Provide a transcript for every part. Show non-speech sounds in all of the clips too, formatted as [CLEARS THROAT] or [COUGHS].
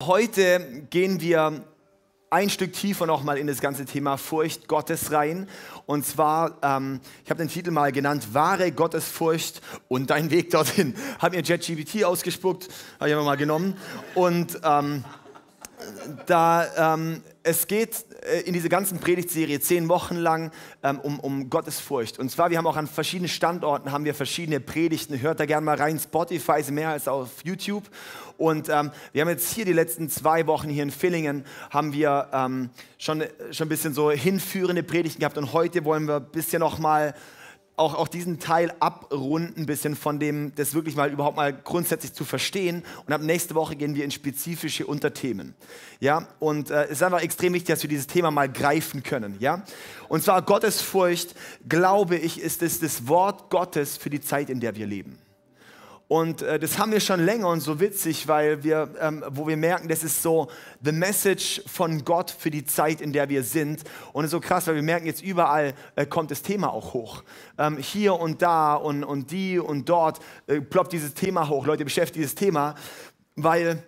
Heute gehen wir ein Stück tiefer nochmal in das ganze Thema Furcht Gottes rein. Und zwar, ähm, ich habe den Titel mal genannt, wahre Gottesfurcht und dein Weg dorthin. [LAUGHS] Habe mir JetGPT ausgespuckt, habe ich einfach mal genommen. Und ähm, da ähm, es geht äh, in dieser ganzen Predigtserie zehn Wochen lang ähm, um, um Gottesfurcht. Und zwar, wir haben auch an verschiedenen Standorten haben wir verschiedene Predigten. Hört da gerne mal rein. Spotify ist mehr als auf YouTube. Und ähm, wir haben jetzt hier die letzten zwei Wochen hier in Villingen haben wir ähm, schon, schon ein bisschen so hinführende Predigten gehabt. Und heute wollen wir ein bisschen noch mal auch, auch diesen Teil abrunden, ein bisschen von dem, das wirklich mal überhaupt mal grundsätzlich zu verstehen. Und ab nächste Woche gehen wir in spezifische Unterthemen. Ja, und äh, es ist einfach extrem wichtig, dass wir dieses Thema mal greifen können. Ja, und zwar Gottesfurcht, glaube ich, ist es das Wort Gottes für die Zeit, in der wir leben. Und äh, das haben wir schon länger und so witzig, weil wir, ähm, wo wir merken, das ist so the message von Gott für die Zeit, in der wir sind. Und es ist so krass, weil wir merken, jetzt überall äh, kommt das Thema auch hoch. Ähm, hier und da und, und die und dort äh, ploppt dieses Thema hoch. Leute beschäftigen dieses Thema, weil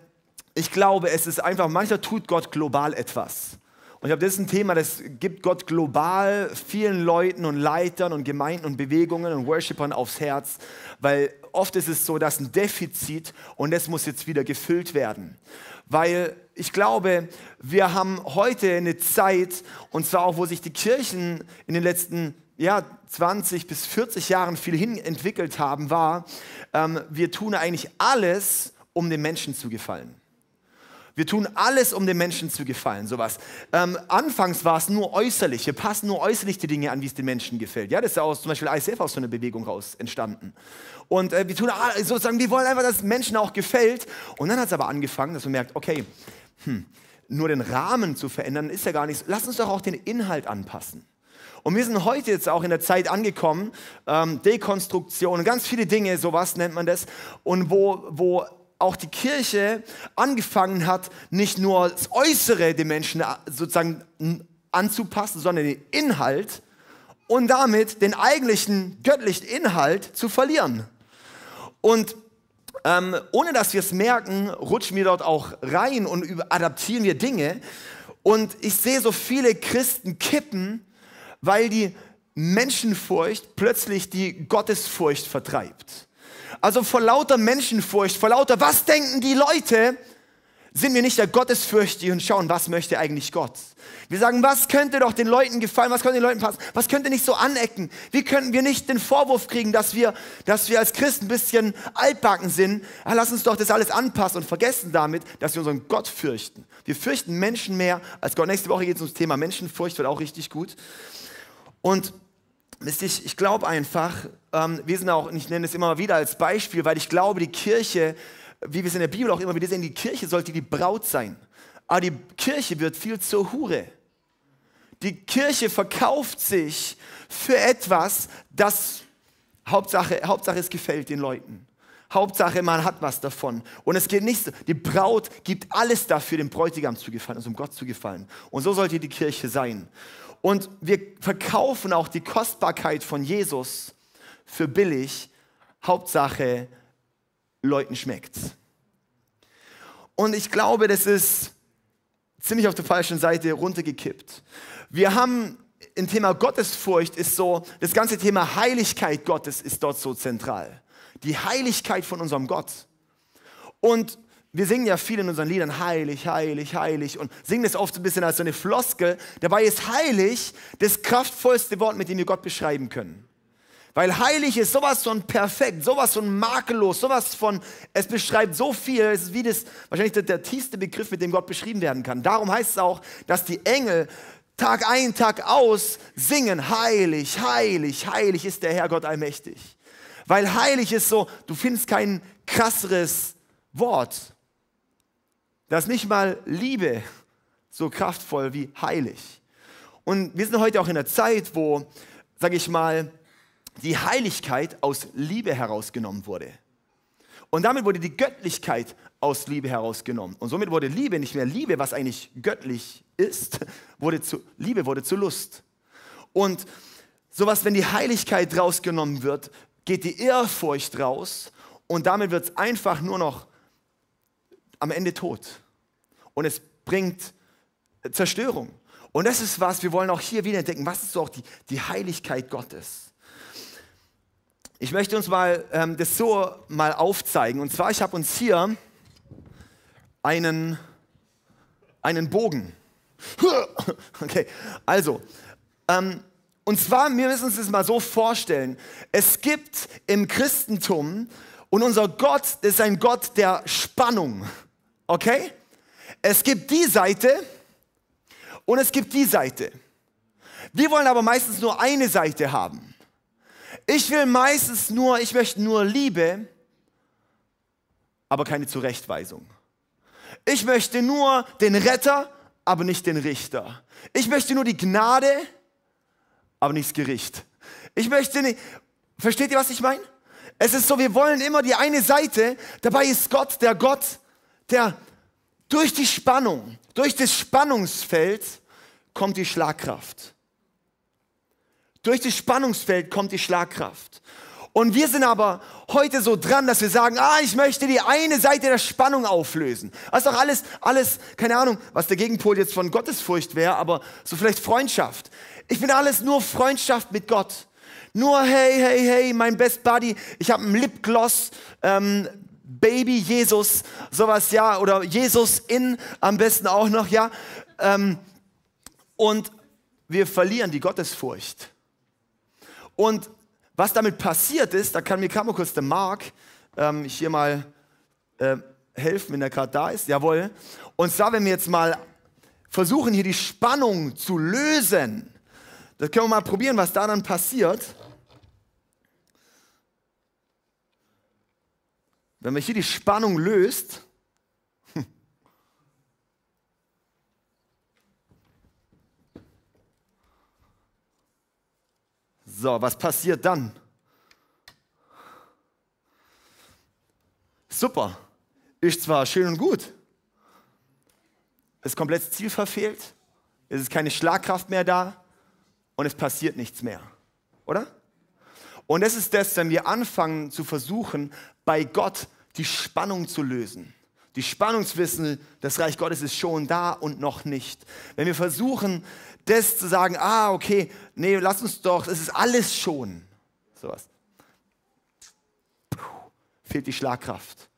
ich glaube, es ist einfach, manchmal tut Gott global etwas. Und ich glaube, das ist ein Thema, das gibt Gott global vielen Leuten und Leitern und Gemeinden und Bewegungen und Worshippern aufs Herz, weil oft ist es so, dass ein Defizit und das muss jetzt wieder gefüllt werden. Weil ich glaube, wir haben heute eine Zeit, und zwar auch, wo sich die Kirchen in den letzten ja, 20 bis 40 Jahren viel hin entwickelt haben, war, ähm, wir tun eigentlich alles, um den Menschen zu gefallen. Wir tun alles, um den Menschen zu gefallen, sowas. Ähm, anfangs war es nur äußerlich. Wir passen nur äußerlich die Dinge an, wie es den Menschen gefällt. Ja, das ist ja aus zum Beispiel ISF aus so einer Bewegung raus entstanden. Und äh, wir tun sozusagen, wir wollen einfach, dass es Menschen auch gefällt. Und dann hat es aber angefangen, dass man merkt, okay, hm, nur den Rahmen zu verändern ist ja gar nichts. Lass uns doch auch den Inhalt anpassen. Und wir sind heute jetzt auch in der Zeit angekommen, ähm, Dekonstruktion, ganz viele Dinge, sowas nennt man das, und wo, wo auch die Kirche angefangen hat, nicht nur das Äußere den Menschen sozusagen anzupassen, sondern den Inhalt und damit den eigentlichen göttlichen Inhalt zu verlieren. Und ähm, ohne dass wir es merken, rutschen wir dort auch rein und adaptieren wir Dinge. Und ich sehe so viele Christen kippen, weil die Menschenfurcht plötzlich die Gottesfurcht vertreibt. Also vor lauter Menschenfurcht, vor lauter, was denken die Leute, sind wir nicht der Gottesfürchtige und schauen, was möchte eigentlich Gott. Wir sagen, was könnte doch den Leuten gefallen, was könnte den Leuten passen, was könnte nicht so anecken. Wie könnten wir nicht den Vorwurf kriegen, dass wir, dass wir als Christen ein bisschen altbacken sind. Ja, lass uns doch das alles anpassen und vergessen damit, dass wir unseren Gott fürchten. Wir fürchten Menschen mehr als Gott. Nächste Woche geht es ums Thema Menschenfurcht, wird auch richtig gut. Und ich, ich glaube einfach, ähm, wir sind auch, ich nenne es immer wieder als Beispiel, weil ich glaube, die Kirche, wie wir es in der Bibel auch immer wieder sehen, die Kirche sollte die Braut sein. Aber die Kirche wird viel zur Hure. Die Kirche verkauft sich für etwas, das Hauptsache, Hauptsache es gefällt den Leuten. Hauptsache, man hat was davon. Und es geht nicht so. Die Braut gibt alles dafür, dem Bräutigam zu gefallen, also um Gott zu gefallen. Und so sollte die Kirche sein. Und wir verkaufen auch die Kostbarkeit von Jesus für billig. Hauptsache, Leuten schmeckt's. Und ich glaube, das ist ziemlich auf der falschen Seite runtergekippt. Wir haben im Thema Gottesfurcht ist so, das ganze Thema Heiligkeit Gottes ist dort so zentral. Die Heiligkeit von unserem Gott. Und wir singen ja viel in unseren Liedern heilig, heilig, heilig und singen das oft ein bisschen als so eine Floskel. Dabei ist heilig das kraftvollste Wort, mit dem wir Gott beschreiben können. Weil heilig ist sowas von perfekt, sowas von makellos, sowas von, es beschreibt so viel, es ist wie das, wahrscheinlich der, der tiefste Begriff, mit dem Gott beschrieben werden kann. Darum heißt es auch, dass die Engel Tag ein, Tag aus singen, heilig, heilig, heilig ist der Herr Gott allmächtig. Weil heilig ist so, du findest kein krasseres Wort. Da ist nicht mal Liebe so kraftvoll wie heilig. Und wir sind heute auch in einer Zeit, wo, sage ich mal, die Heiligkeit aus Liebe herausgenommen wurde. Und damit wurde die Göttlichkeit aus Liebe herausgenommen. Und somit wurde Liebe nicht mehr Liebe, was eigentlich göttlich ist, wurde zu, Liebe wurde zu Lust. Und sowas, wenn die Heiligkeit rausgenommen wird, geht die Ehrfurcht raus und damit wird es einfach nur noch am Ende tot. und es bringt Zerstörung. Und das ist was, wir wollen auch hier wieder entdecken, was ist so auch die, die Heiligkeit Gottes. Ich möchte uns mal ähm, das so mal aufzeigen. Und zwar, ich habe uns hier einen, einen Bogen. [LAUGHS] Okay, also, ähm, und zwar, wir müssen uns das mal so vorstellen. Es gibt im Christentum, und unser Gott ist ein Gott der Spannung. Okay? Es gibt die Seite und es gibt die Seite. Wir wollen aber meistens nur eine Seite haben. Ich will meistens nur, ich möchte nur Liebe, aber keine Zurechtweisung. Ich möchte nur den Retter, aber nicht den Richter. Ich möchte nur die Gnade, aber nicht das Gericht. Ich möchte nicht, versteht ihr, was ich meine? Es ist so, wir wollen immer die eine Seite, dabei ist Gott der Gott, der durch die Spannung, durch das Spannungsfeld kommt die Schlagkraft. Durch das Spannungsfeld kommt die Schlagkraft. Und wir sind aber heute so dran, dass wir sagen, ah, ich möchte die eine Seite der Spannung auflösen. Das ist doch alles, alles, keine Ahnung, was der Gegenpol jetzt von Gottesfurcht wäre, aber so vielleicht Freundschaft. Ich bin alles nur Freundschaft mit Gott. Nur hey, hey, hey, mein Best Buddy. Ich habe einen Lipgloss, ähm, Baby Jesus, sowas, ja, oder Jesus in am besten auch noch, ja. Ähm, und wir verlieren die Gottesfurcht. Und was damit passiert ist, da kann mir gerade mal kurz der Mark ähm, hier mal äh, helfen, wenn er gerade da ist. Jawohl. Und zwar, wenn wir jetzt mal versuchen, hier die Spannung zu lösen, das können wir mal probieren, was da dann passiert. Wenn man hier die Spannung löst, So, was passiert dann? Super, ist zwar schön und gut, ist komplett Ziel verfehlt, es ist keine Schlagkraft mehr da und es passiert nichts mehr, oder? Und es ist das, wenn wir anfangen zu versuchen, bei Gott die Spannung zu lösen. Die Spannungswissen, das Reich Gottes ist schon da und noch nicht. Wenn wir versuchen, das zu sagen, ah, okay, nee, lass uns doch, es ist alles schon. Sowas. Fehlt die Schlagkraft.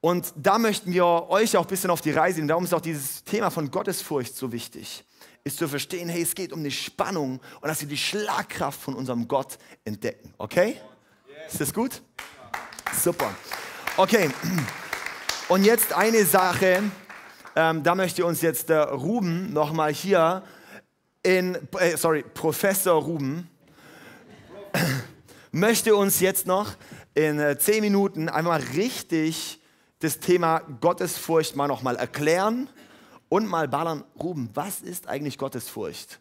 Und da möchten wir euch auch ein bisschen auf die Reise nehmen. Darum ist auch dieses Thema von Gottesfurcht so wichtig. Ist zu verstehen, hey, es geht um die Spannung und dass wir die Schlagkraft von unserem Gott entdecken. Okay? Ist das gut? Super. Okay. Und jetzt eine Sache, ähm, da möchte uns jetzt der Ruben nochmal hier in, äh, sorry, Professor Ruben, [COUGHS] möchte uns jetzt noch in äh, zehn Minuten einmal richtig das Thema Gottesfurcht mal nochmal erklären und mal ballern. Ruben, was ist eigentlich Gottesfurcht?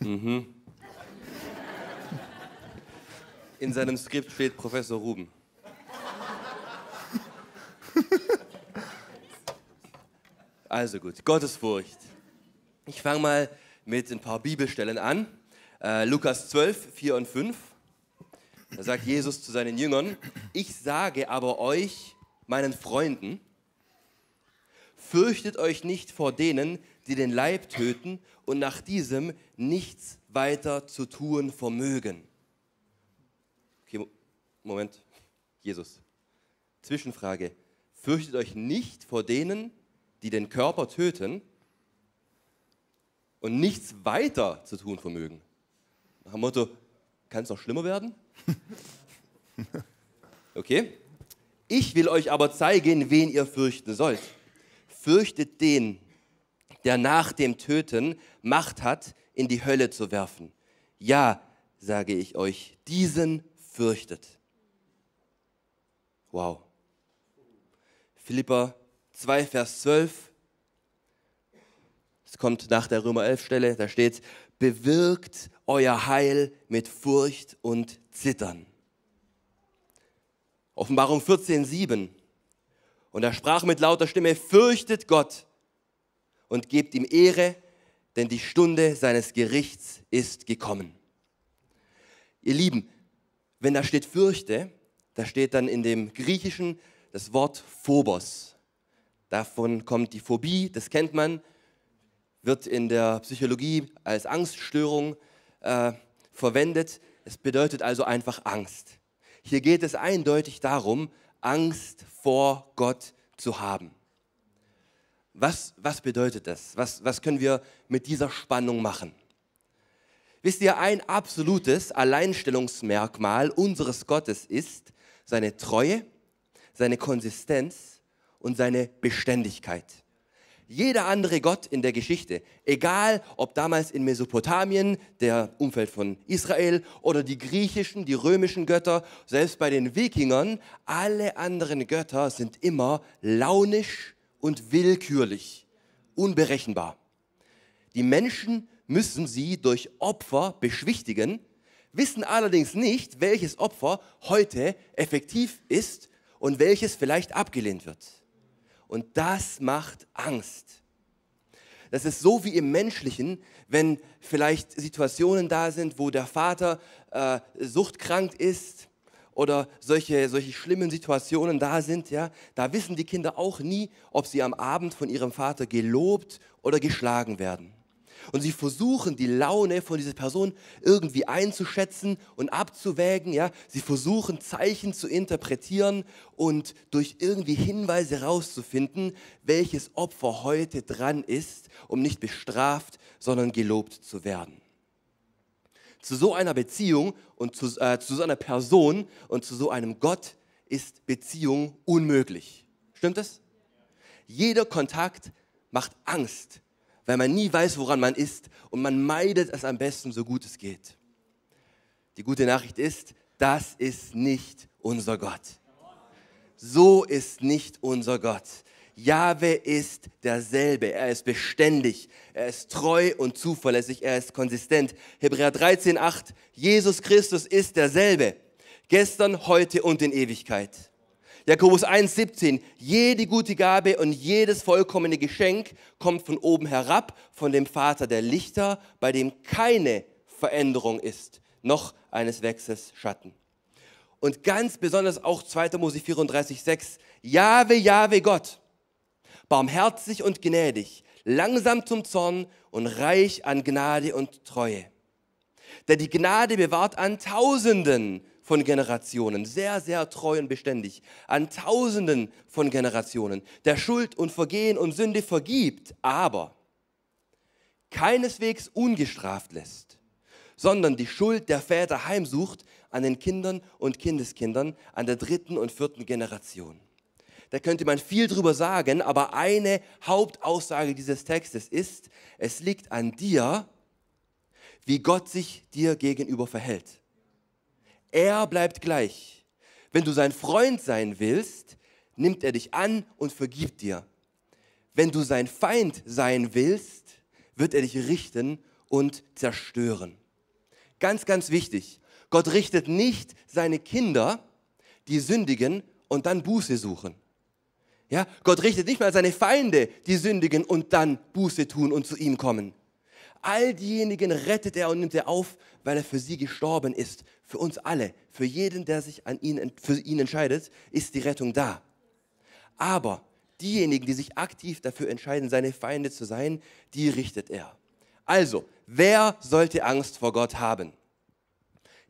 Mhm. In seinem Skript steht Professor Ruben. [LAUGHS] Also gut, Gottesfurcht. Ich fange mal mit ein paar Bibelstellen an. Äh, Lukas 12, 4 und 5. Da sagt Jesus zu seinen Jüngern, ich sage aber euch, meinen Freunden, fürchtet euch nicht vor denen, die den Leib töten und nach diesem nichts weiter zu tun vermögen. Okay, Moment, Jesus. Zwischenfrage. Fürchtet euch nicht vor denen, die den Körper töten und nichts weiter zu tun vermögen. Nach dem Motto, kann es noch schlimmer werden? [LAUGHS] Okay. Ich will euch aber zeigen, wen ihr fürchten sollt. Fürchtet den, der nach dem Töten Macht hat, in die Hölle zu werfen. Ja, sage ich euch, diesen fürchtet. Wow. Philippa 2, Vers 12. Es kommt nach der Römer 11 Stelle, da steht, bewirkt euer Heil mit Furcht und Zittern. Offenbarung 14, 7. Und er sprach mit lauter Stimme, fürchtet Gott und gebt ihm Ehre, denn die Stunde seines Gerichts ist gekommen. Ihr Lieben, wenn da steht fürchte, da steht dann in dem Griechischen das Wort Phobos. Davon kommt die Phobie, das kennt man, wird in der Psychologie als Angststörung äh, verwendet. Es bedeutet also einfach Angst. Hier geht es eindeutig darum, Angst vor Gott zu haben. Was, was bedeutet das? Was, was können wir mit dieser Spannung machen? Wisst ihr, ein absolutes Alleinstellungsmerkmal unseres Gottes ist seine Treue, seine Konsistenz und seine Beständigkeit. Jeder andere Gott in der Geschichte, egal ob damals in Mesopotamien, der Umfeld von Israel, oder die griechischen, die römischen Götter, selbst bei den Wikingern, alle anderen Götter sind immer launisch und willkürlich, unberechenbar. Die Menschen müssen sie durch Opfer beschwichtigen, wissen allerdings nicht, welches Opfer heute effektiv ist und welches vielleicht abgelehnt wird. Und das macht Angst. Das ist so wie im Menschlichen, wenn vielleicht Situationen da sind, wo der Vater äh, suchtkrank ist oder solche, solche schlimmen Situationen da sind, ja, da wissen die Kinder auch nie, ob sie am Abend von ihrem Vater gelobt oder geschlagen werden. Und sie versuchen, die Laune von dieser Person irgendwie einzuschätzen und abzuwägen. Ja? Sie versuchen, Zeichen zu interpretieren und durch irgendwie Hinweise herauszufinden, welches Opfer heute dran ist, um nicht bestraft, sondern gelobt zu werden. Zu so einer Beziehung und zu, äh, zu so einer Person und zu so einem Gott ist Beziehung unmöglich. Stimmt das? Jeder Kontakt macht Angst weil man nie weiß, woran man ist und man meidet es am besten, so gut es geht. Die gute Nachricht ist, das ist nicht unser Gott. So ist nicht unser Gott. Jahwe ist derselbe. Er ist beständig. Er ist treu und zuverlässig. Er ist konsistent. Hebräer 13, 8. Jesus Christus ist derselbe. Gestern, heute und in Ewigkeit. Jakobus 1,17, jede gute Gabe und jedes vollkommene Geschenk kommt von oben herab, von dem Vater der Lichter, bei dem keine Veränderung ist, noch eines Wechsels Schatten. Und ganz besonders auch 2. Mose 34,6, Jahwe, Jahwe Gott, barmherzig und gnädig, langsam zum Zorn und reich an Gnade und Treue. Der die Gnade bewahrt an Tausenden von Generationen, sehr, sehr treu und beständig, an Tausenden von Generationen, der Schuld und Vergehen und Sünde vergibt, aber keineswegs ungestraft lässt, sondern die Schuld der Väter heimsucht an den Kindern und Kindeskindern, an der dritten und vierten Generation. Da könnte man viel drüber sagen, aber eine Hauptaussage dieses Textes ist, es liegt an dir, wie Gott sich dir gegenüber verhält. Er bleibt gleich. Wenn du sein Freund sein willst, nimmt er dich an und vergibt dir. Wenn du sein Feind sein willst, wird er dich richten und zerstören. Ganz, ganz wichtig. Gott richtet nicht seine Kinder, die sündigen und dann Buße suchen. Ja, Gott richtet nicht mal seine Feinde, die sündigen und dann Buße tun und zu ihm kommen. All diejenigen rettet er und nimmt er auf, weil er für sie gestorben ist. Für uns alle, für jeden, der sich an ihn, für ihn entscheidet, ist die Rettung da. Aber diejenigen, die sich aktiv dafür entscheiden, seine Feinde zu sein, die richtet er. Also, wer sollte Angst vor Gott haben?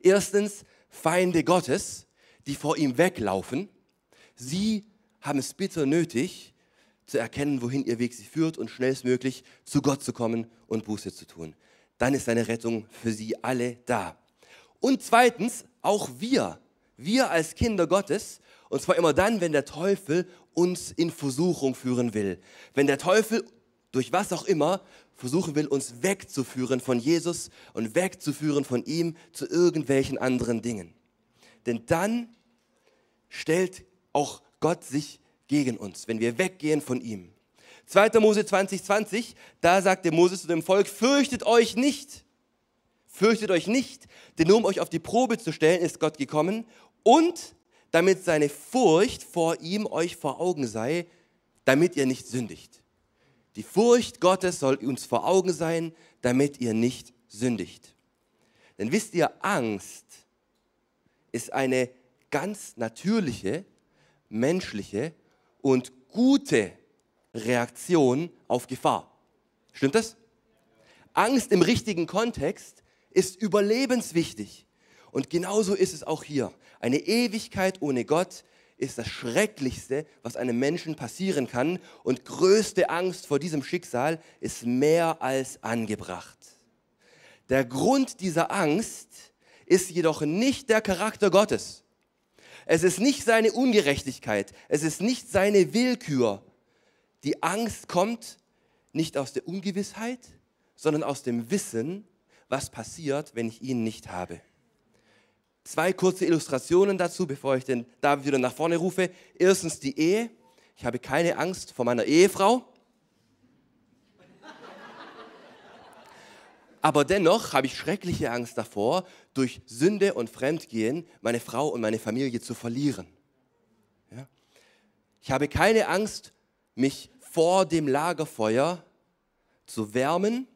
Erstens Feinde Gottes, die vor ihm weglaufen. Sie haben es bitter nötig, zu erkennen, wohin ihr Weg sie führt und schnellstmöglich zu Gott zu kommen und Buße zu tun. Dann ist seine Rettung für sie alle da. Und zweitens, auch wir, wir als Kinder Gottes, und zwar immer dann, wenn der Teufel uns in Versuchung führen will. Wenn der Teufel durch was auch immer versuchen will, uns wegzuführen von Jesus und wegzuführen von ihm zu irgendwelchen anderen Dingen. Denn dann stellt auch Gott sich gegen uns, wenn wir weggehen von ihm. 2. Mose 20, 20, da sagte Moses zu dem Volk, fürchtet euch nicht, fürchtet euch nicht, denn nur um euch auf die Probe zu stellen, ist Gott gekommen und damit seine Furcht vor ihm euch vor Augen sei, damit ihr nicht sündigt. Die Furcht Gottes soll uns vor Augen sein, damit ihr nicht sündigt. Denn wisst ihr, Angst ist eine ganz natürliche, menschliche und gute Reaktion auf Gefahr. Stimmt das? Angst im richtigen Kontext ist überlebenswichtig. Und genauso ist es auch hier. Eine Ewigkeit ohne Gott ist das Schrecklichste, was einem Menschen passieren kann. Und größte Angst vor diesem Schicksal ist mehr als angebracht. Der Grund dieser Angst ist jedoch nicht der Charakter Gottes. Es ist nicht seine Ungerechtigkeit. Es ist nicht seine Willkür. Die Angst kommt nicht aus der Ungewissheit, sondern aus dem Wissen, was passiert, wenn ich ihn nicht habe. Zwei kurze Illustrationen dazu, bevor ich den David wieder nach vorne rufe. Erstens die Ehe. Ich habe keine Angst vor meiner Ehefrau. Aber dennoch habe ich schreckliche Angst davor, durch Sünde und Fremdgehen meine Frau und meine Familie zu verlieren. Ja? Ich habe keine Angst, mich vor dem Lagerfeuer zu wärmen,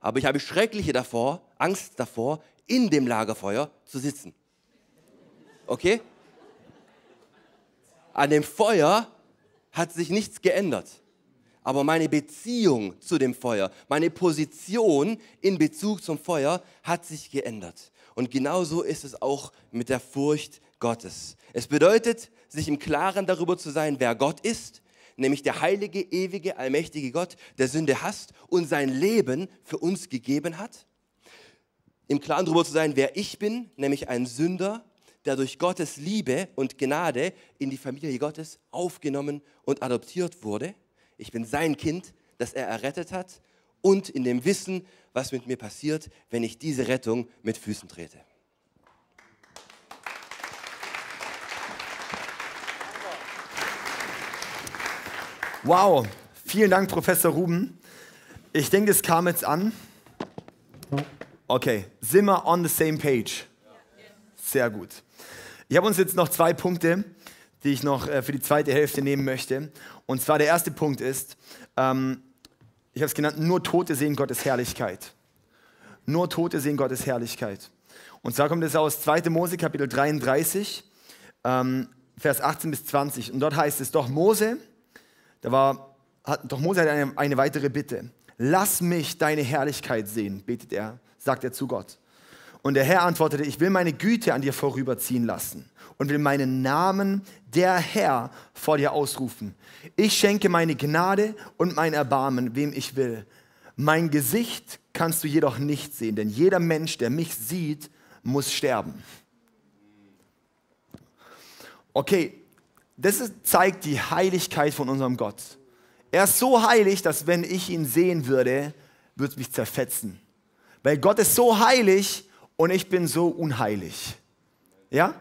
aber ich habe schreckliche davor, Angst davor, in dem Lagerfeuer zu sitzen. Okay? An dem Feuer hat sich nichts geändert. Aber meine Beziehung zu dem Feuer, meine Position in Bezug zum Feuer hat sich geändert. Und genauso ist es auch mit der Furcht Gottes. Es bedeutet, sich im Klaren darüber zu sein, wer Gott ist, nämlich der heilige, ewige, allmächtige Gott, der Sünde hasst und sein Leben für uns gegeben hat im Klaren darüber zu sein, wer ich bin, nämlich ein Sünder, der durch Gottes Liebe und Gnade in die Familie Gottes aufgenommen und adoptiert wurde. Ich bin sein Kind, das er errettet hat und in dem Wissen, was mit mir passiert, wenn ich diese Rettung mit Füßen trete. Wow, vielen Dank, Professor Ruben. Ich denke, es kam jetzt an. Okay, sind wir on the same page? Sehr gut. Ich habe uns jetzt noch zwei Punkte, die ich noch äh, für die zweite Hälfte nehmen möchte. Und zwar der erste Punkt ist, ähm, ich habe es genannt, nur Tote sehen Gottes Herrlichkeit. Nur Tote sehen Gottes Herrlichkeit. Und zwar kommt es aus 2. Mose Kapitel 33, ähm, Vers 18 bis 20. Und dort heißt es, doch Mose, da war, hat, doch Mose hat eine, eine weitere Bitte. Lass mich deine Herrlichkeit sehen, betet er sagt er zu Gott. Und der Herr antwortete, ich will meine Güte an dir vorüberziehen lassen und will meinen Namen, der Herr, vor dir ausrufen. Ich schenke meine Gnade und mein Erbarmen, wem ich will. Mein Gesicht kannst du jedoch nicht sehen, denn jeder Mensch, der mich sieht, muss sterben. Okay, das zeigt die Heiligkeit von unserem Gott. Er ist so heilig, dass wenn ich ihn sehen würde, würde es mich zerfetzen. Weil Gott ist so heilig und ich bin so unheilig. Ja?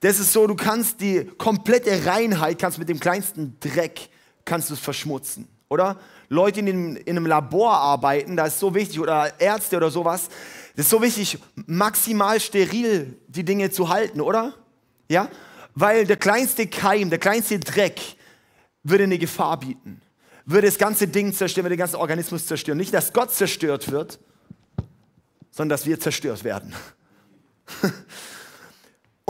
Das ist so, du kannst die komplette Reinheit, kannst mit dem kleinsten Dreck, kannst du es verschmutzen, oder? Leute, die in, in einem Labor arbeiten, da ist so wichtig, oder Ärzte oder sowas, das ist so wichtig, maximal steril die Dinge zu halten, oder? Ja? Weil der kleinste Keim, der kleinste Dreck würde eine Gefahr bieten. Würde das ganze Ding zerstören, würde den ganzen Organismus zerstören. Nicht, dass Gott zerstört wird, sondern dass wir zerstört werden. [LAUGHS]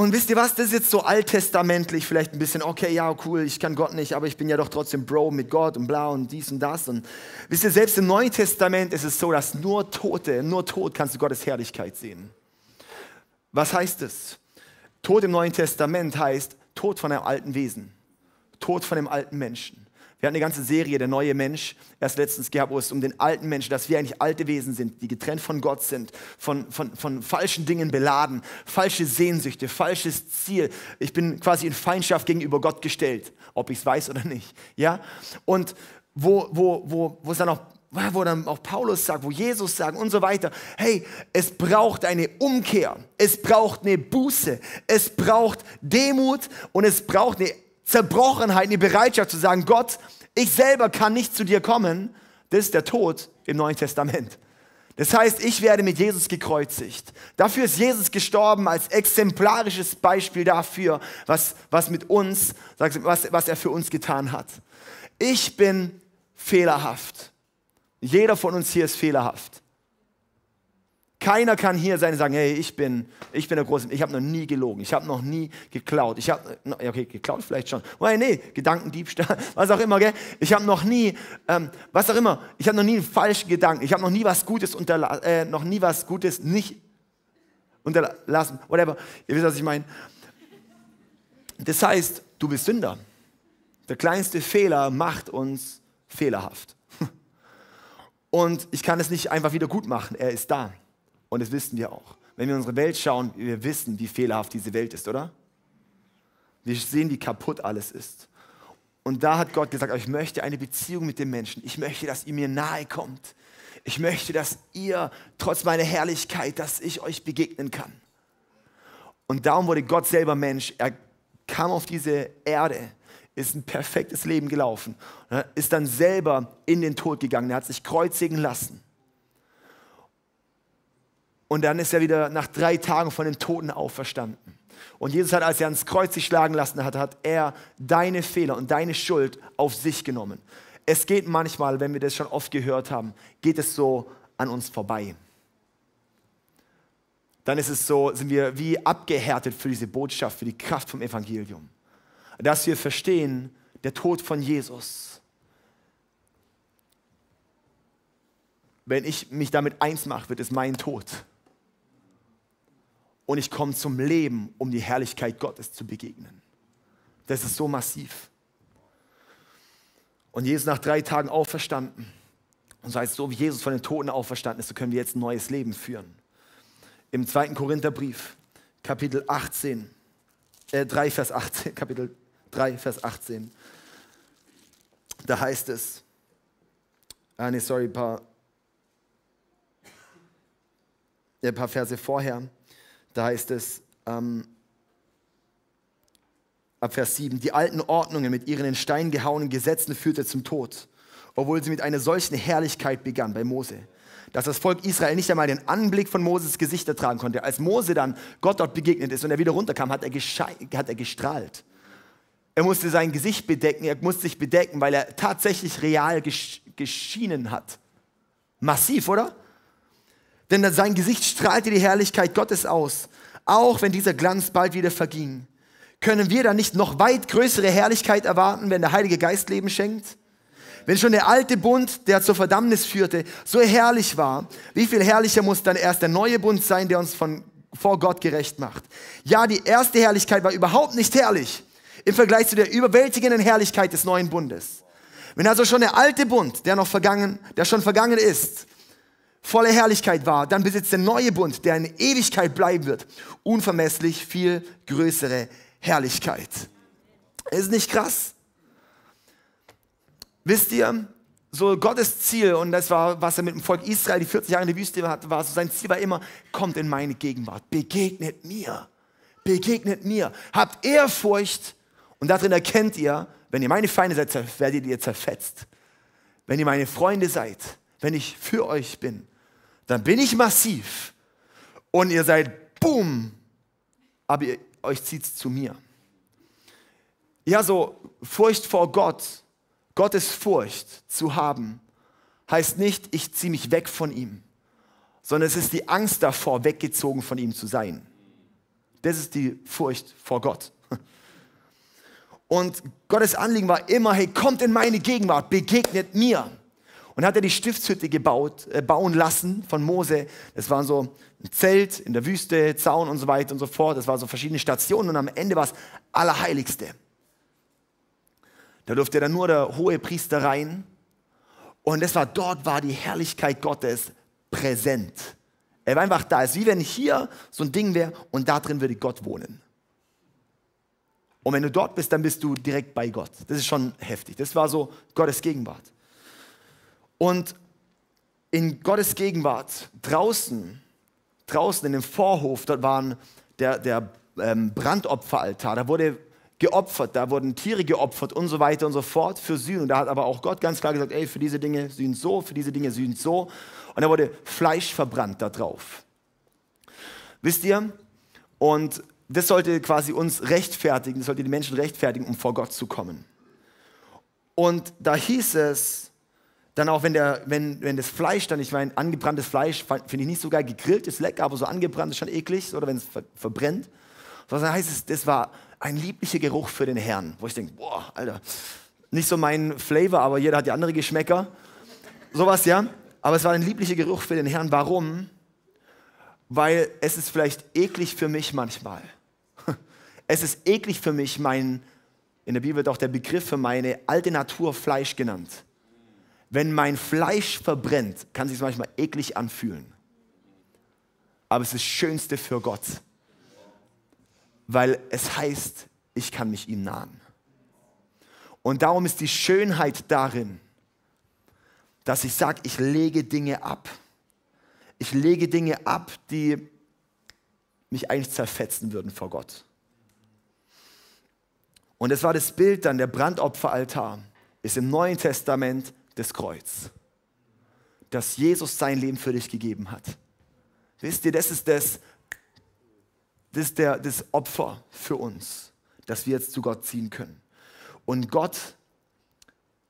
Und wisst ihr was, das ist jetzt so alttestamentlich, vielleicht ein bisschen, okay, ja, cool, ich kann Gott nicht, aber ich bin ja doch trotzdem Bro mit Gott und bla und dies und das. Und wisst ihr, selbst im Neuen Testament ist es so, dass nur Tote, nur Tod kannst du Gottes Herrlichkeit sehen. Was heißt es? Tod im Neuen Testament heißt Tod von einem alten Wesen, Tod von einem alten Menschen. Wir hatten eine ganze Serie, der neue Mensch, erst letztens gehabt, wo es um den alten Menschen, dass wir eigentlich alte Wesen sind, die getrennt von Gott sind, von, von, von falschen Dingen beladen, falsche Sehnsüchte, falsches Ziel. Ich bin quasi in Feindschaft gegenüber Gott gestellt, ob ich es weiß oder nicht. Ja? Und wo, wo, wo, wo es dann auch wo dann auch Paulus sagt, wo Jesus sagt und so weiter, hey, es braucht eine Umkehr, es braucht eine Buße, es braucht Demut und es braucht eine Zerbrochenheit, eine Bereitschaft zu sagen, Gott, ich selber kann nicht zu dir kommen, das ist der Tod im Neuen Testament. Das heißt, ich werde mit Jesus gekreuzigt. Dafür ist Jesus gestorben als exemplarisches Beispiel dafür, was, was mit uns, was, was er für uns getan hat. Ich bin fehlerhaft. Jeder von uns hier ist fehlerhaft. Keiner kann hier sein und sagen, hey, ich bin, ich bin der Große, ich habe noch nie gelogen, ich habe noch nie geklaut. Ich habe, okay, geklaut vielleicht schon. Nein, nee, Gedankendiebstahl, [LAUGHS] was auch immer, gell? Ich habe noch nie, ähm, was auch immer, ich habe noch nie einen falschen Gedanken, ich habe noch nie was Gutes unterlassen, äh, noch nie was Gutes nicht unterlassen, whatever. Ihr wisst, was ich meine. Das heißt, du bist Sünder. Der kleinste Fehler macht uns fehlerhaft. [LAUGHS] Und ich kann es nicht einfach wieder gut machen. Er ist da. Und das wissen wir auch. Wenn wir in unsere Welt schauen, wir wissen, wie fehlerhaft diese Welt ist, oder? Wir sehen, wie kaputt alles ist. Und da hat Gott gesagt, ich möchte eine Beziehung mit dem Menschen. Ich möchte, dass ihr mir nahe kommt. Ich möchte, dass ihr trotz meiner Herrlichkeit, dass ich euch begegnen kann. Und darum wurde Gott selber Mensch. Er kam auf diese Erde, ist ein perfektes Leben gelaufen, ist dann selber in den Tod gegangen. Er hat sich kreuzigen lassen. Und dann ist er wieder nach drei Tagen von den Toten auferstanden. Und Jesus hat, als er ans Kreuz sich schlagen lassen hat, hat er deine Fehler und deine Schuld auf sich genommen. Es geht manchmal, wenn wir das schon oft gehört haben, geht es so an uns vorbei. Dann ist es so, sind wir wie abgehärtet für diese Botschaft, für die Kraft vom Evangelium. Dass wir verstehen, der Tod von Jesus, wenn ich mich damit eins mache, wird es mein Tod und ich komme zum Leben, um die Herrlichkeit Gottes zu begegnen. Das ist so massiv. Und Jesus nach drei Tagen auferstanden. Und so heißt so, wie Jesus von den Toten auferstanden ist, so können wir jetzt ein neues Leben führen. Im zweiten Korintherbrief, Kapitel 18, äh, 3, Vers 18, [LAUGHS] Kapitel 3, Vers 18, da heißt es, ah nee, sorry, ein paar, ein paar Verse vorher, da heißt es ähm, ab Vers 7, die alten Ordnungen mit ihren in Stein gehauenen Gesetzen führte zum Tod, obwohl sie mit einer solchen Herrlichkeit begann bei Mose, dass das Volk Israel nicht einmal den Anblick von Moses Gesicht ertragen konnte. Als Mose dann Gott dort begegnet ist und er wieder runterkam, hat er, hat er gestrahlt. Er musste sein Gesicht bedecken, er musste sich bedecken, weil er tatsächlich real gesch geschienen hat. Massiv, oder? Denn sein Gesicht strahlte die Herrlichkeit Gottes aus. Auch wenn dieser Glanz bald wieder verging, können wir dann nicht noch weit größere Herrlichkeit erwarten, wenn der Heilige Geist Leben schenkt? Wenn schon der alte Bund, der zur Verdammnis führte, so herrlich war, wie viel herrlicher muss dann erst der neue Bund sein, der uns von, vor Gott gerecht macht? Ja, die erste Herrlichkeit war überhaupt nicht herrlich im Vergleich zu der überwältigenden Herrlichkeit des neuen Bundes. Wenn also schon der alte Bund, der noch vergangen, der schon vergangen ist, voller Herrlichkeit war, dann besitzt der neue Bund, der in Ewigkeit bleiben wird, unvermesslich viel größere Herrlichkeit. Ist nicht krass? Wisst ihr, so Gottes Ziel, und das war, was er mit dem Volk Israel die 40 Jahre in der Wüste hatte, war so sein Ziel war immer, kommt in meine Gegenwart, begegnet mir, begegnet mir, habt Ehrfurcht und darin erkennt ihr, wenn ihr meine Feinde seid, werdet ihr zerfetzt. Wenn ihr meine Freunde seid, wenn ich für euch bin, dann bin ich massiv und ihr seid boom, aber ihr, euch zieht es zu mir. Ja, so Furcht vor Gott, Gottes Furcht zu haben, heißt nicht, ich ziehe mich weg von ihm, sondern es ist die Angst davor, weggezogen von ihm zu sein. Das ist die Furcht vor Gott. Und Gottes Anliegen war immer, hey, kommt in meine Gegenwart, begegnet mir. Und hat er die Stiftshütte gebaut, äh, bauen lassen von Mose. Das war so ein Zelt in der Wüste, Zaun und so weiter und so fort. Das war so verschiedene Stationen und am Ende war es Allerheiligste. Da durfte dann nur der hohe Priester rein. Und das war, dort war die Herrlichkeit Gottes präsent. Er war einfach da. Es ist wie wenn hier so ein Ding wäre und da drin würde Gott wohnen. Und wenn du dort bist, dann bist du direkt bei Gott. Das ist schon heftig. Das war so Gottes Gegenwart. Und in Gottes Gegenwart, draußen, draußen in dem Vorhof, dort war der, der ähm, Brandopferaltar, da wurde geopfert, da wurden Tiere geopfert und so weiter und so fort für Sühnen. Und da hat aber auch Gott ganz klar gesagt, ey, für diese Dinge sühnt so, für diese Dinge sühnt so. Und da wurde Fleisch verbrannt da drauf. Wisst ihr? Und das sollte quasi uns rechtfertigen, das sollte die Menschen rechtfertigen, um vor Gott zu kommen. Und da hieß es, Dann auch, wenn, der, wenn, wenn das Fleisch dann, ich meine, angebranntes Fleisch finde ich nicht so geil, gegrillt ist lecker, aber so angebrannt ist schon eklig, oder wenn es ver verbrennt. Was heißt es, das war ein lieblicher Geruch für den Herrn, wo ich denke, boah, Alter, nicht so mein Flavor, aber jeder hat ja andere Geschmäcker. Sowas, ja. Aber es war ein lieblicher Geruch für den Herrn. Warum? Weil es ist vielleicht eklig für mich manchmal. [LAUGHS] Es ist eklig für mich, mein, in der Bibel wird auch der Begriff für meine alte Natur Fleisch genannt. Wenn mein Fleisch verbrennt, kann sich manchmal eklig anfühlen. Aber es ist das Schönste für Gott, weil es heißt, ich kann mich ihm nahen. Und darum ist die Schönheit darin, dass ich sage, ich lege Dinge ab. Ich lege Dinge ab, die mich eigentlich zerfetzen würden vor Gott. Und es war das Bild dann, der Brandopferaltar ist im Neuen Testament das Kreuz, dass Jesus sein Leben für dich gegeben hat. Wisst ihr, das ist das, das, ist der, das Opfer für uns, dass wir jetzt zu Gott ziehen können. Und Gott,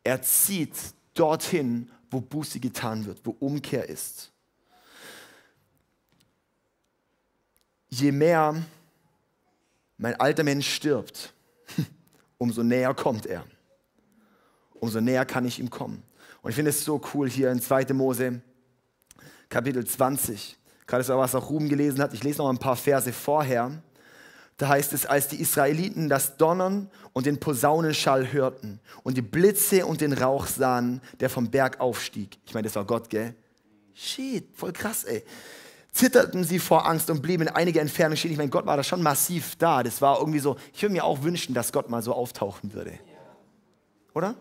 er zieht dorthin, wo Buße getan wird, wo Umkehr ist. Je mehr mein alter Mensch stirbt, [LAUGHS] umso näher kommt er. Umso näher kann ich ihm kommen. Und ich finde es so cool hier in 2. Mose, Kapitel 20. Gerade so, was auch Ruben gelesen hat. Ich lese noch ein paar Verse vorher. Da heißt es, als die Israeliten das Donnern und den Posaunenschall hörten und die Blitze und den Rauch sahen, der vom Berg aufstieg. Ich meine, das war Gott, gell? Shit, voll krass, ey. Zitterten sie vor Angst und blieben in einiger Entfernung stehen. Ich meine, Gott war da schon massiv da. Das war irgendwie so, ich würde mir auch wünschen, dass Gott mal so auftauchen würde. Oder?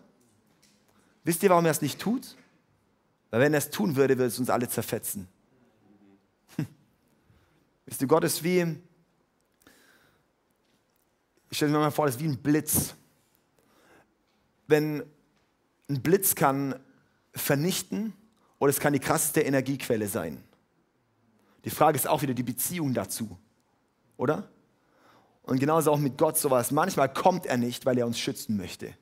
Wisst ihr, warum er es nicht tut? Weil wenn er es tun würde, würde es uns alle zerfetzen. Hm. Wisst ihr, Gott ist wie, ich stelle mir mal vor, das ist wie ein Blitz. Wenn ein Blitz kann vernichten oder es kann die krasseste Energiequelle sein. Die Frage ist auch wieder die Beziehung dazu, oder? Und genauso auch mit Gott sowas. Manchmal kommt er nicht, weil er uns schützen möchte.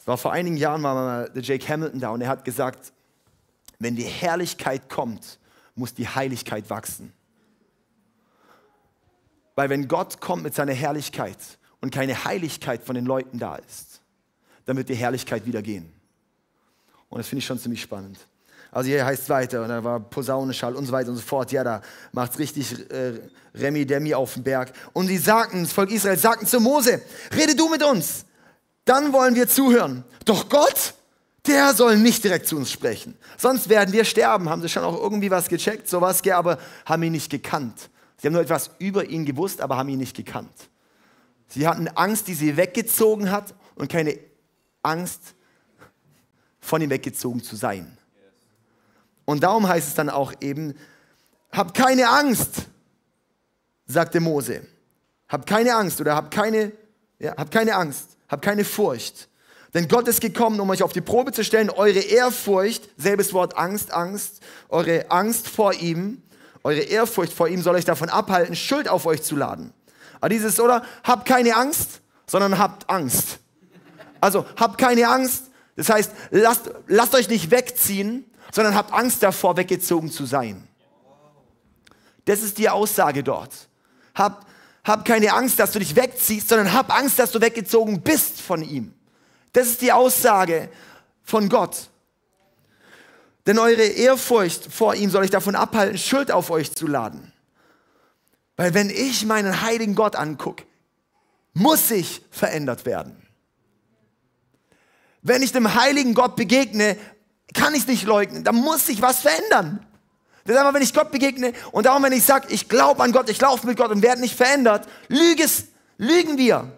Es war vor einigen Jahren war mal der Jake Hamilton da und er hat gesagt, wenn die Herrlichkeit kommt, muss die Heiligkeit wachsen. Weil wenn Gott kommt mit seiner Herrlichkeit und keine Heiligkeit von den Leuten da ist, dann wird die Herrlichkeit wieder gehen. Und das finde ich schon ziemlich spannend. Also hier heißt es weiter, und da war Posaunenschall und so weiter und so fort. Ja, da macht es richtig äh, Remi Demi auf dem Berg. Und sie sagten, das Volk Israel sagten zu Mose, rede du mit uns, dann wollen wir zuhören. Doch Gott, der soll nicht direkt zu uns sprechen. Sonst werden wir sterben. Haben sie schon auch irgendwie was gecheckt, sowas, aber haben ihn nicht gekannt. Sie haben nur etwas über ihn gewusst, aber haben ihn nicht gekannt. Sie hatten Angst, die sie weggezogen hat und keine Angst, von ihm weggezogen zu sein. Und darum heißt es dann auch eben, hab keine Angst, sagte Mose. Hab keine Angst oder hab keine, ja, hab keine Angst, hab keine Furcht. Denn Gott ist gekommen, um euch auf die Probe zu stellen, eure Ehrfurcht, selbes Wort Angst, Angst, eure Angst vor ihm eure Ehrfurcht vor ihm soll euch davon abhalten, Schuld auf euch zu laden. Aber dieses, oder? Habt keine Angst, sondern habt Angst. Also habt keine Angst, das heißt, lasst, lasst euch nicht wegziehen, sondern habt Angst davor, weggezogen zu sein. Das ist die Aussage dort. Hab, hab keine Angst, dass du dich wegziehst, sondern hab Angst, dass du weggezogen bist von ihm. Das ist die Aussage von Gott. Denn eure Ehrfurcht vor ihm soll euch davon abhalten, Schuld auf euch zu laden. Weil wenn ich meinen heiligen Gott angucke, muss ich verändert werden. Wenn ich dem heiligen Gott begegne, kann ich es nicht leugnen. Da muss sich was verändern. Das ist einfach, wenn ich Gott begegne und darum, wenn ich sage, ich glaube an Gott, ich laufe mit Gott und werde nicht verändert, lüges, lügen wir.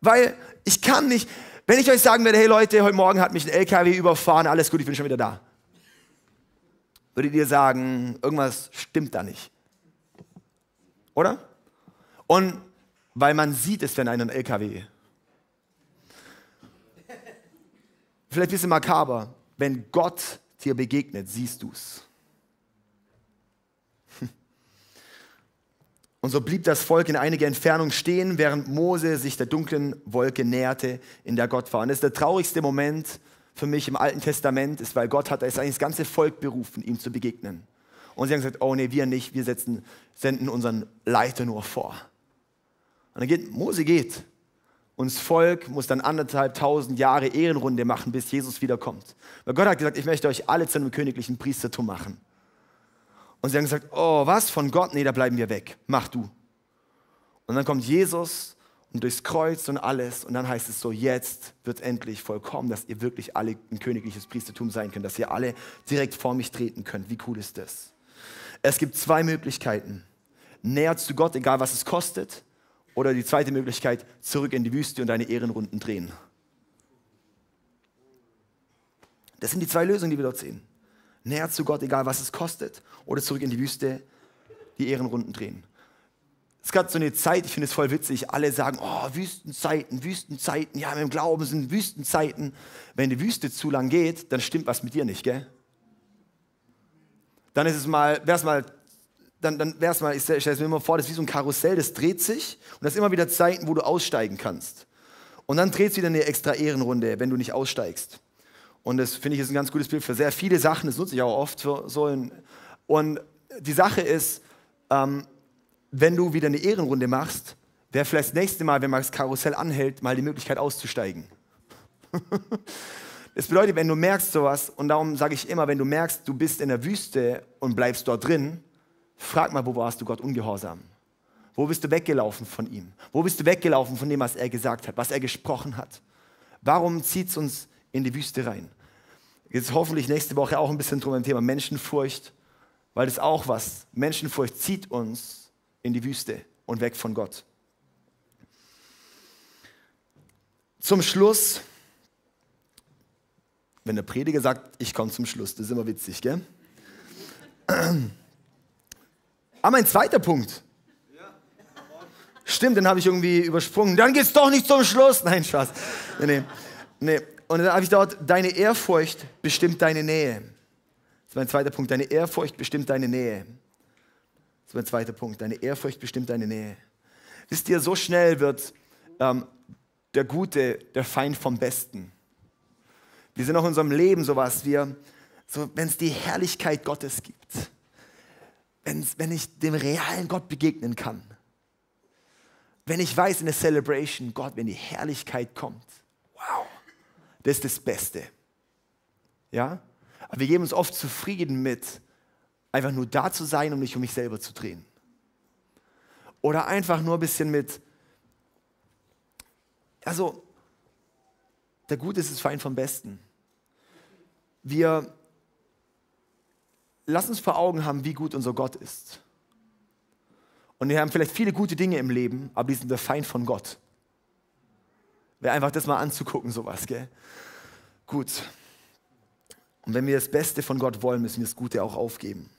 Weil ich kann nicht, wenn ich euch sagen würde, hey Leute, heute Morgen hat mich ein LKW überfahren, alles gut, ich bin schon wieder da. Würdet ihr sagen, irgendwas stimmt da nicht? Oder? Und weil man sieht es, wenn einer ein LKW. Vielleicht ein bisschen makaber. Wenn Gott dir begegnet, siehst du es. Und so blieb das Volk in einiger Entfernung stehen, während Mose sich der dunklen Wolke näherte, in der Gott war. Und das ist der traurigste Moment für mich im Alten Testament, ist, weil Gott hat eigentlich das ganze Volk berufen, ihm zu begegnen. Und sie haben gesagt, oh nee, wir nicht, wir setzen, senden unseren Leiter nur vor. Und dann geht, Mose geht. Und das Volk muss dann anderthalb tausend Jahre Ehrenrunde machen, bis Jesus wiederkommt. Weil Gott hat gesagt, ich möchte euch alle zu einem königlichen Priestertum machen. Und sie haben gesagt, oh, was von Gott? Nee, da bleiben wir weg. Mach du. Und dann kommt Jesus und durchs Kreuz und alles. Und dann heißt es so, jetzt wird endlich vollkommen, dass ihr wirklich alle ein königliches Priestertum sein könnt, dass ihr alle direkt vor mich treten könnt. Wie cool ist das? Es gibt zwei Möglichkeiten. Näher zu Gott, egal was es kostet. Oder die zweite Möglichkeit, zurück in die Wüste und deine Ehrenrunden drehen. Das sind die zwei Lösungen, die wir dort sehen näher zu Gott, egal was es kostet, oder zurück in die Wüste, die Ehrenrunden drehen. Es gab so eine Zeit, ich finde es voll witzig, alle sagen, oh, Wüstenzeiten, Wüstenzeiten, ja, im Glauben sind Wüstenzeiten. Wenn die Wüste zu lang geht, dann stimmt was mit dir nicht, gell? Dann ist es mal, wär's mal, dann, dann wär's mal, ich stelle es mir immer vor, das ist wie so ein Karussell, das dreht sich und das ist immer wieder Zeiten, wo du aussteigen kannst. Und dann dreht es wieder eine extra Ehrenrunde, wenn du nicht aussteigst. Und das finde ich ist ein ganz gutes Bild für sehr viele Sachen. Das nutze ich auch oft für so. Ein und die Sache ist, ähm, wenn du wieder eine Ehrenrunde machst, wäre vielleicht das nächste Mal, wenn man das Karussell anhält, mal die Möglichkeit auszusteigen. [LAUGHS] das bedeutet, wenn du merkst sowas, und darum sage ich immer, wenn du merkst, du bist in der Wüste und bleibst dort drin, frag mal, wo warst du Gott ungehorsam? Wo bist du weggelaufen von ihm? Wo bist du weggelaufen von dem, was er gesagt hat, was er gesprochen hat? Warum zieht es uns in die Wüste rein. Jetzt hoffentlich nächste Woche auch ein bisschen drum im Thema Menschenfurcht, weil das auch was. Menschenfurcht zieht uns in die Wüste und weg von Gott. Zum Schluss, wenn der Prediger sagt, ich komme zum Schluss, das ist immer witzig, gell? [CLEARS THROAT] Aber ein zweiter Punkt. Stimmt, den habe ich irgendwie übersprungen. Dann geht es doch nicht zum Schluss. Nein, Spaß. Nee, nee. nee. Und dann habe ich dort, deine Ehrfurcht bestimmt deine Nähe. Das ist mein zweiter Punkt. Deine Ehrfurcht bestimmt deine Nähe. Das ist mein zweiter Punkt. Deine Ehrfurcht bestimmt deine Nähe. Wisst ihr, so schnell wird ähm, der Gute der Feind vom Besten. Wir sind auch in unserem Leben sowas, wir, so, wenn es die Herrlichkeit Gottes gibt, wenn's, wenn ich dem realen Gott begegnen kann, wenn ich weiß in der Celebration, Gott, wenn die Herrlichkeit kommt, wow, das ist das Beste. Ja? Aber wir geben uns oft zufrieden mit, einfach nur da zu sein, um nicht um mich selber zu drehen. Oder einfach nur ein bisschen mit, also, der Gute ist das Feind vom Besten. Wir lassen uns vor Augen haben, wie gut unser Gott ist. Und wir haben vielleicht viele gute Dinge im Leben, aber die sind der Feind von Gott. Wäre einfach das mal anzugucken, sowas, gell? Gut. Und wenn wir das Beste von Gott wollen, müssen wir das Gute auch aufgeben.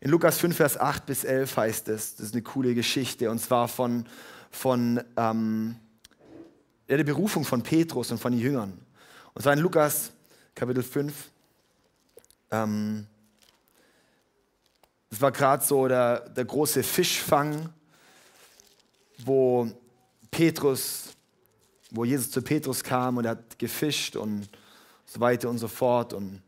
In Lukas 5, Vers 8 bis 11 heißt es, das ist eine coole Geschichte, und zwar von, von ähm, der Berufung von Petrus und von den Jüngern. Und zwar in Lukas Kapitel 5. Ähm, das war gerade so der, der große Fischfang, wo Petrus wo Jesus zu Petrus kam und er hat gefischt und so weiter und so fort und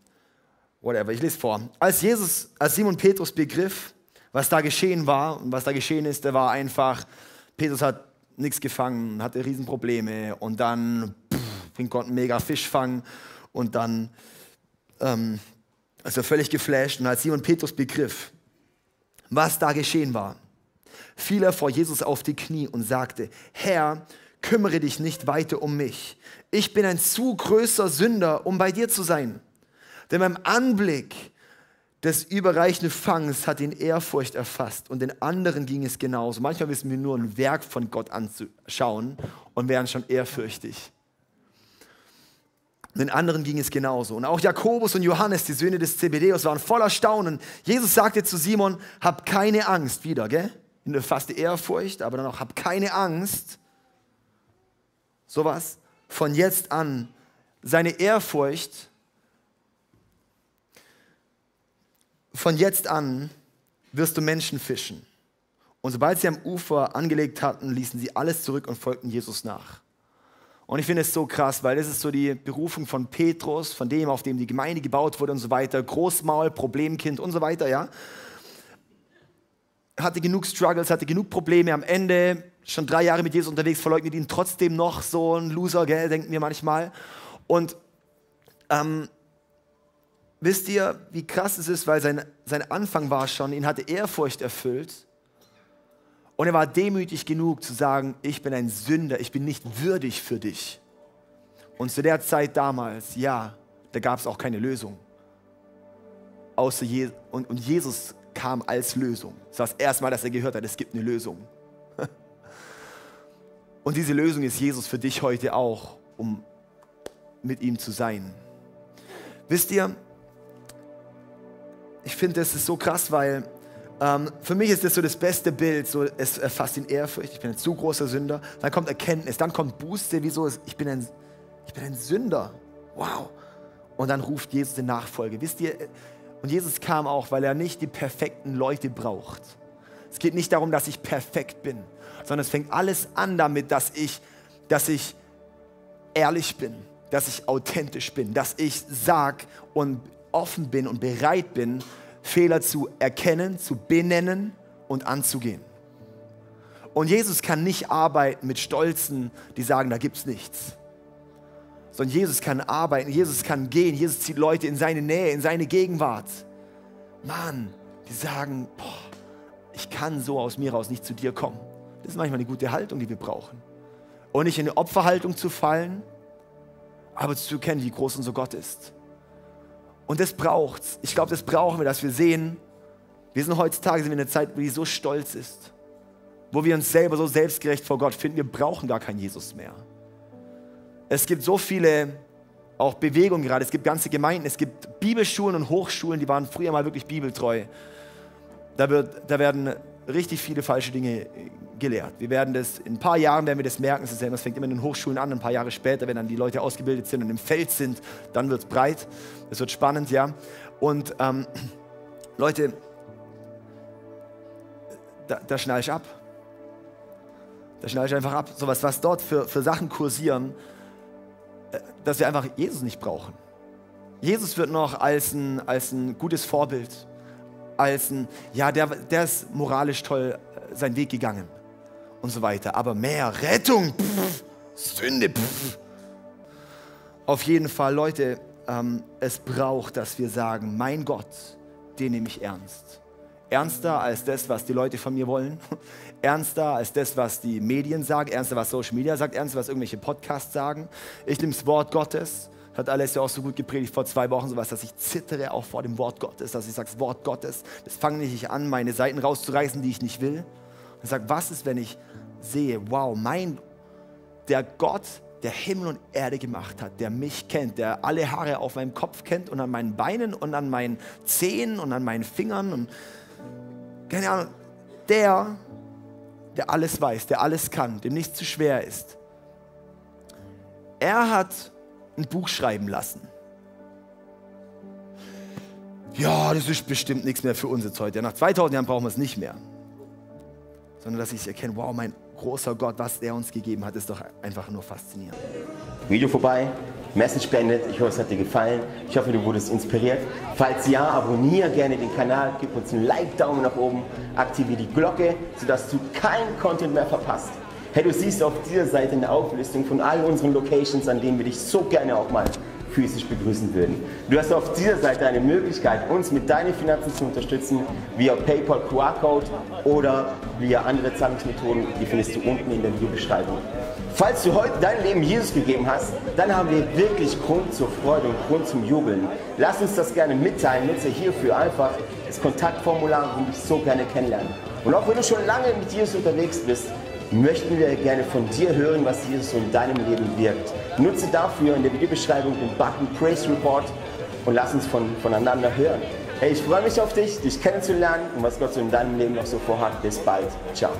whatever. Ich lese vor. Als Jesus, als Simon Petrus begriff, was da geschehen war und was da geschehen ist, der war einfach, Petrus hat nichts gefangen, hatte Riesenprobleme und dann fing Gott einen mega Fischfang und dann ähm, er völlig geflasht und als Simon Petrus begriff, was da geschehen war, fiel er vor Jesus auf die Knie und sagte, Herr, kümmere dich nicht weiter um mich. Ich bin ein zu größer Sünder, um bei dir zu sein. Denn beim Anblick des überreichenden Fangs hat ihn Ehrfurcht erfasst und den anderen ging es genauso. Manchmal wissen wir nur ein Werk von Gott anzuschauen und wären schon ehrfürchtig. Den anderen ging es genauso. Und auch Jakobus und Johannes, die Söhne des Zebedeus, waren voller Staunen. Jesus sagte zu Simon, hab keine Angst. Wieder, gell? In der fast Ehrfurcht, aber dann auch, hab keine Angst sowas von jetzt an seine Ehrfurcht von jetzt an wirst du Menschen fischen Und sobald sie am Ufer angelegt hatten, ließen sie alles zurück und folgten Jesus nach. Und ich finde es so krass, weil das ist so die Berufung von Petrus, von dem, auf dem die Gemeinde gebaut wurde und so weiter. Großmaul, Problemkind und so weiter, ja. Hatte genug Struggles, hatte genug Probleme. Am Ende, schon drei Jahre mit Jesus unterwegs, verleugnet ihn trotzdem noch so ein Loser, gell, denken wir manchmal. Und ähm, wisst ihr, wie krass es ist, weil sein, sein Anfang war schon, ihn hatte Ehrfurcht erfüllt und er war demütig genug zu sagen, ich bin ein Sünder, ich bin nicht würdig für dich. Und zu der Zeit damals, ja, da gab es auch keine Lösung. Außer Je und, und Jesus kam als Lösung. Das war das erste Mal, dass er gehört hat, es gibt eine Lösung. [LAUGHS] Und diese Lösung ist Jesus für dich heute auch, um mit ihm zu sein. Wisst ihr, ich finde, das ist so krass, weil ähm, für mich ist das so das beste Bild. So, es erfasst ihn Ehrfurcht, ich bin ein zu großer Sünder. Dann kommt Erkenntnis, dann kommt Buße, wieso ich bin ein, ich bin ein Sünder. Wow. Und dann ruft Jesus die Nachfolge. Wisst ihr, und Jesus kam auch, weil er nicht die perfekten Leute braucht. Es geht nicht darum, dass ich perfekt bin, sondern es fängt alles an damit, dass ich, dass ich ehrlich bin, dass ich authentisch bin, dass ich sag und offen bin und bereit bin, Fehler zu erkennen, zu benennen und anzugehen. Und Jesus kann nicht arbeiten mit Stolzen, die sagen, da gibt es nichts. Sondern Jesus kann arbeiten, Jesus kann gehen, Jesus zieht Leute in seine Nähe, in seine Gegenwart. Mann, die sagen, boah, ich kann so aus mir raus nicht zu dir kommen. Das ist manchmal eine gute Haltung, die wir brauchen. Und nicht in eine Opferhaltung zu fallen, aber zu erkennen, wie groß unser Gott ist. Und das braucht's. Ich glaube, das brauchen wir, dass wir sehen, wir sind heutzutage in einer Zeit, die so stolz ist, wo wir uns selber so selbstgerecht vor Gott finden, wir brauchen gar keinen Jesus mehr. Es gibt so viele auch Bewegungen gerade, es gibt ganze Gemeinden, es gibt Bibelschulen und Hochschulen, die waren früher mal wirklich bibeltreu. Da, wird, da werden richtig viele falsche Dinge gelehrt. Wir werden das, in ein paar Jahren werden wir das merken, das fängt immer in den Hochschulen an, ein paar Jahre später, wenn dann die Leute ausgebildet sind und im Feld sind, dann wird es breit, es wird spannend, ja. Und ähm, [CLEARS THROAT] Leute, da, da schnall ich ab. Da schnall ich einfach ab. So was, was dort für, für Sachen kursieren, äh, dass wir einfach Jesus nicht brauchen. Jesus wird noch als ein, als ein gutes Vorbild, als ein, ja, der, der ist moralisch toll äh, seinen Weg gegangen und so weiter. Aber mehr Rettung, pff, Sünde. Pff. Auf jeden Fall, Leute, ähm, es braucht, dass wir sagen, mein Gott, den nehme ich ernst. Ernster als das, was die Leute von mir wollen. [LAUGHS] Ernster als das, was die Medien sagen. Ernster, was Social Media sagt. Ernster, was irgendwelche Podcasts sagen. Ich nehme das Wort Gottes. Hat alles ja auch so gut gepredigt vor zwei Wochen, sowas, dass ich zittere auch vor dem Wort Gottes, dass ich sage, das Wort Gottes, das fange ich an, meine Seiten rauszureißen, die ich nicht will. Und sage, was ist, wenn ich sehe, wow, mein, der Gott, der Himmel und Erde gemacht hat, der mich kennt, der alle Haare auf meinem Kopf kennt und an meinen Beinen und an meinen Zehen und an meinen Fingern und keine Ahnung, der, der alles weiß, der alles kann, dem nichts zu schwer ist. Er hat ein Buch schreiben lassen. Ja, das ist bestimmt nichts mehr für uns jetzt heute. Nach 2000 Jahren brauchen wir es nicht mehr. Sondern dass ich erkenne, wow, mein großer Gott, was er uns gegeben hat, ist doch einfach nur faszinierend. Video vorbei, Message beendet. Ich hoffe, es hat dir gefallen. Ich hoffe, du wurdest inspiriert. Falls ja, abonniere gerne den Kanal, gib uns einen Like-Daumen nach oben, aktiviere die Glocke, sodass du keinen Content mehr verpasst. Hey, du siehst auf dieser Seite eine Auflistung von all unseren Locations, an denen wir dich so gerne auch mal physisch begrüßen würden. Du hast auf dieser Seite eine Möglichkeit, uns mit deinen Finanzen zu unterstützen, via PayPal QR-Code oder via andere Zahlungsmethoden, die findest du unten in der Videobeschreibung. Falls du heute dein Leben Jesus gegeben hast, dann haben wir wirklich Grund zur Freude und Grund zum Jubeln. Lass uns das gerne mitteilen. Nutze hierfür einfach das Kontaktformular und dich so gerne kennenlernen. Und auch wenn du schon lange mit Jesus unterwegs bist, möchten wir gerne von dir hören, was Jesus in deinem Leben wirkt. Nutze dafür in der Videobeschreibung den Button Praise Report und lass uns von, voneinander hören. Hey, ich freue mich auf dich, dich kennenzulernen und was Gott so in deinem Leben noch so vorhat. Bis bald. Ciao.